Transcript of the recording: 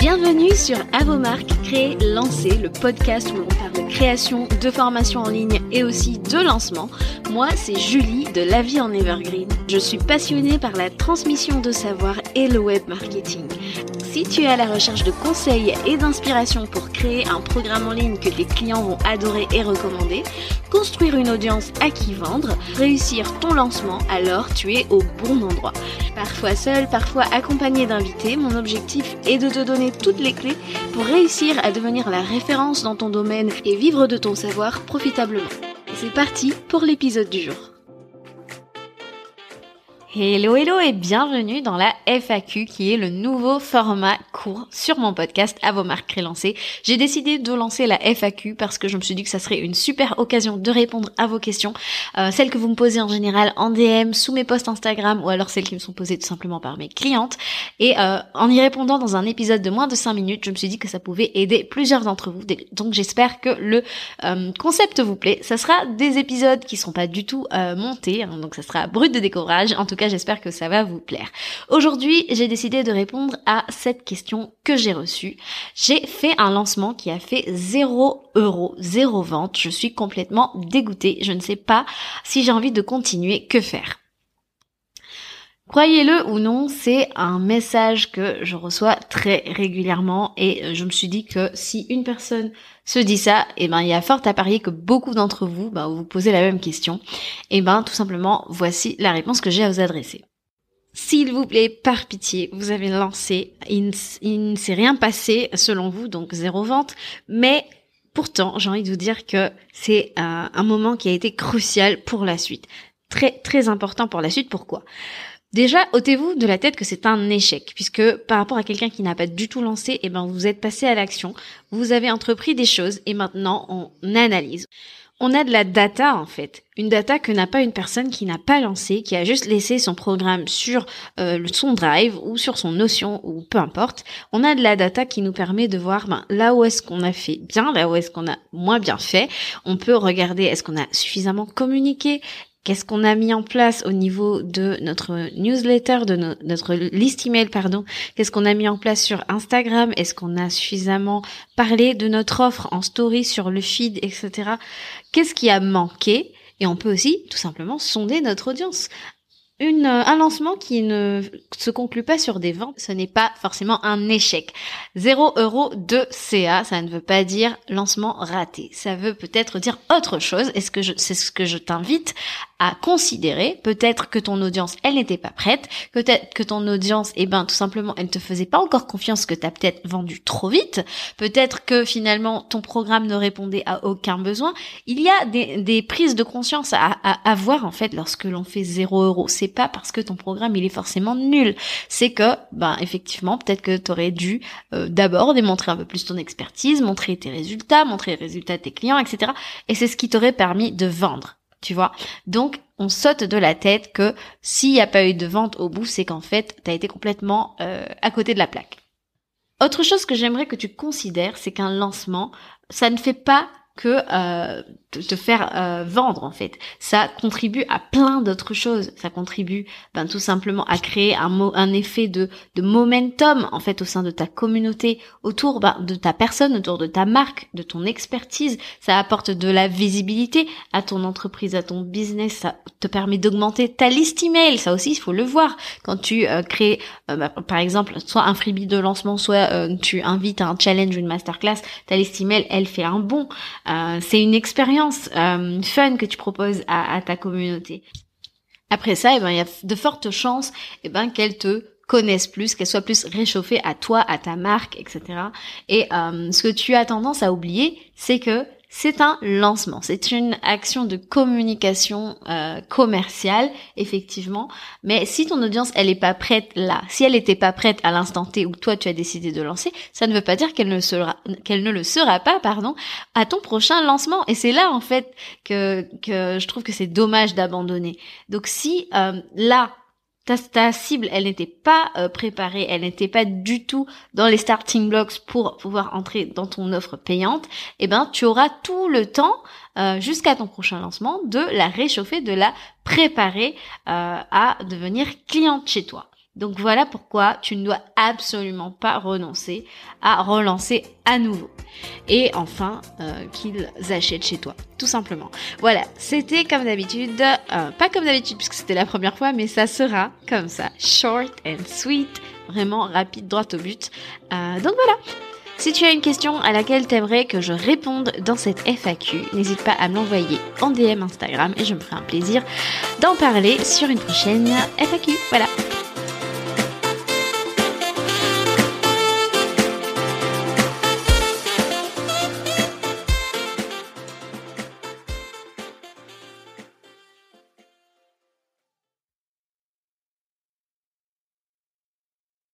Bienvenue sur Avomark, créer, lancer, le podcast où l'on parle de création, de formation en ligne et aussi de lancement. Moi, c'est Julie de La Vie en Evergreen. Je suis passionnée par la transmission de savoir et le web marketing. Si tu es à la recherche de conseils et d'inspiration pour créer un programme en ligne que tes clients vont adorer et recommander, construire une audience à qui vendre, réussir ton lancement, alors tu es au bon endroit. Parfois seul, parfois accompagné d'invités, mon objectif est de te donner toutes les clés pour réussir à devenir la référence dans ton domaine et vivre de ton savoir profitablement. C'est parti pour l'épisode du jour. Hello hello et bienvenue dans la FAQ qui est le nouveau format court sur mon podcast à vos marques relancées. J'ai décidé de lancer la FAQ parce que je me suis dit que ça serait une super occasion de répondre à vos questions, euh, celles que vous me posez en général en DM, sous mes posts Instagram ou alors celles qui me sont posées tout simplement par mes clientes. Et euh, en y répondant dans un épisode de moins de 5 minutes, je me suis dit que ça pouvait aider plusieurs d'entre vous. Donc j'espère que le euh, concept vous plaît. Ça sera des épisodes qui sont pas du tout montés, hein, donc ça sera brut de découvrage. En tout j'espère que ça va vous plaire. Aujourd'hui, j'ai décidé de répondre à cette question que j'ai reçue. J'ai fait un lancement qui a fait 0 euros, 0 vente. Je suis complètement dégoûtée. Je ne sais pas si j'ai envie de continuer. Que faire? Croyez-le ou non, c'est un message que je reçois très régulièrement et euh, je me suis dit que si une personne se dit ça, et eh ben il y a fort à parier que beaucoup d'entre vous, ben, vous posez la même question. Eh ben tout simplement, voici la réponse que j'ai à vous adresser. S'il vous plaît, par pitié, vous avez lancé, il, ne s'est rien passé selon vous, donc zéro vente, mais pourtant j'ai envie de vous dire que c'est un moment qui a été crucial pour la suite. Très très important pour la suite, pourquoi? Déjà, ôtez-vous de la tête que c'est un échec, puisque par rapport à quelqu'un qui n'a pas du tout lancé, eh ben vous êtes passé à l'action, vous avez entrepris des choses et maintenant on analyse. On a de la data en fait, une data que n'a pas une personne qui n'a pas lancé, qui a juste laissé son programme sur euh, son drive ou sur son notion ou peu importe. On a de la data qui nous permet de voir ben, là où est-ce qu'on a fait bien, là où est-ce qu'on a moins bien fait. On peut regarder est-ce qu'on a suffisamment communiqué, Qu'est-ce qu'on a mis en place au niveau de notre newsletter, de notre liste email, pardon? Qu'est-ce qu'on a mis en place sur Instagram? Est-ce qu'on a suffisamment parlé de notre offre en story sur le feed, etc. Qu'est-ce qui a manqué? Et on peut aussi tout simplement sonder notre audience une, un lancement qui ne se conclut pas sur des ventes, ce n'est pas forcément un échec. 0 euros de CA, ça ne veut pas dire lancement raté. Ça veut peut-être dire autre chose. Est-ce que c'est ce que je t'invite à considérer. Peut-être que ton audience, elle n'était pas prête. Peut-être que ton audience, eh ben, tout simplement, elle ne te faisait pas encore confiance que tu as peut-être vendu trop vite. Peut-être que finalement, ton programme ne répondait à aucun besoin. Il y a des, des prises de conscience à, à avoir, en fait, lorsque l'on fait 0 euros. C'est pas parce que ton programme, il est forcément nul. C'est que, ben, effectivement, peut-être que tu aurais dû euh, d'abord démontrer un peu plus ton expertise, montrer tes résultats, montrer les résultats de tes clients, etc. Et c'est ce qui t'aurait permis de vendre tu vois. Donc, on saute de la tête que s'il n'y a pas eu de vente au bout, c'est qu'en fait, tu as été complètement euh, à côté de la plaque. Autre chose que j'aimerais que tu considères, c'est qu'un lancement, ça ne fait pas que euh, te faire euh, vendre en fait. Ça contribue à plein d'autres choses. Ça contribue ben, tout simplement à créer un, un effet de, de momentum en fait au sein de ta communauté, autour ben, de ta personne, autour de ta marque, de ton expertise. Ça apporte de la visibilité à ton entreprise, à ton business. Ça te permet d'augmenter ta liste email. Ça aussi, il faut le voir. Quand tu euh, crées euh, ben, par exemple soit un freebie de lancement, soit tu invites à un challenge ou une masterclass, ta liste email, elle fait un bon. C'est une expérience euh, fun que tu proposes à, ta communauté. Après ça, eh ben, il y a de fortes chances eh ben, qu'elle te connaissent plus, qu'elle soit plus réchauffée à toi, à ta marque, etc. Et euh, ce que tu as tendance à oublier, c'est que c'est un lancement, c'est une action de communication euh, commerciale, effectivement. Mais si ton audience, elle est pas prête là, si elle n'était pas prête à l'instant T où toi tu as décidé de lancer, ça ne veut pas dire qu'elle ne sera, qu'elle ne le sera pas, pardon, à ton prochain lancement. Et c'est là en fait que que je trouve que c'est dommage d'abandonner. Donc si euh, là ta, cible, elle n'était pas euh, préparée, elle n'était pas du tout dans les starting blocks pour pouvoir entrer dans ton offre payante, eh ben tu auras tout le temps euh, jusqu'à ton prochain lancement de la réchauffer, de la préparer euh, à devenir cliente chez toi. Donc voilà pourquoi tu ne dois absolument pas renoncer à relancer à nouveau. Et enfin, euh, qu'ils achètent chez toi, tout simplement. Voilà, c'était comme d'habitude, euh, pas comme d'habitude puisque c'était la première fois, mais ça sera comme ça, short and sweet, vraiment rapide, droit au but. Euh, donc voilà. Si tu as une question à laquelle t'aimerais que je réponde dans cette FAQ, n'hésite pas à me l'envoyer en DM Instagram et je me ferai un plaisir d'en parler sur une prochaine FAQ. Voilà.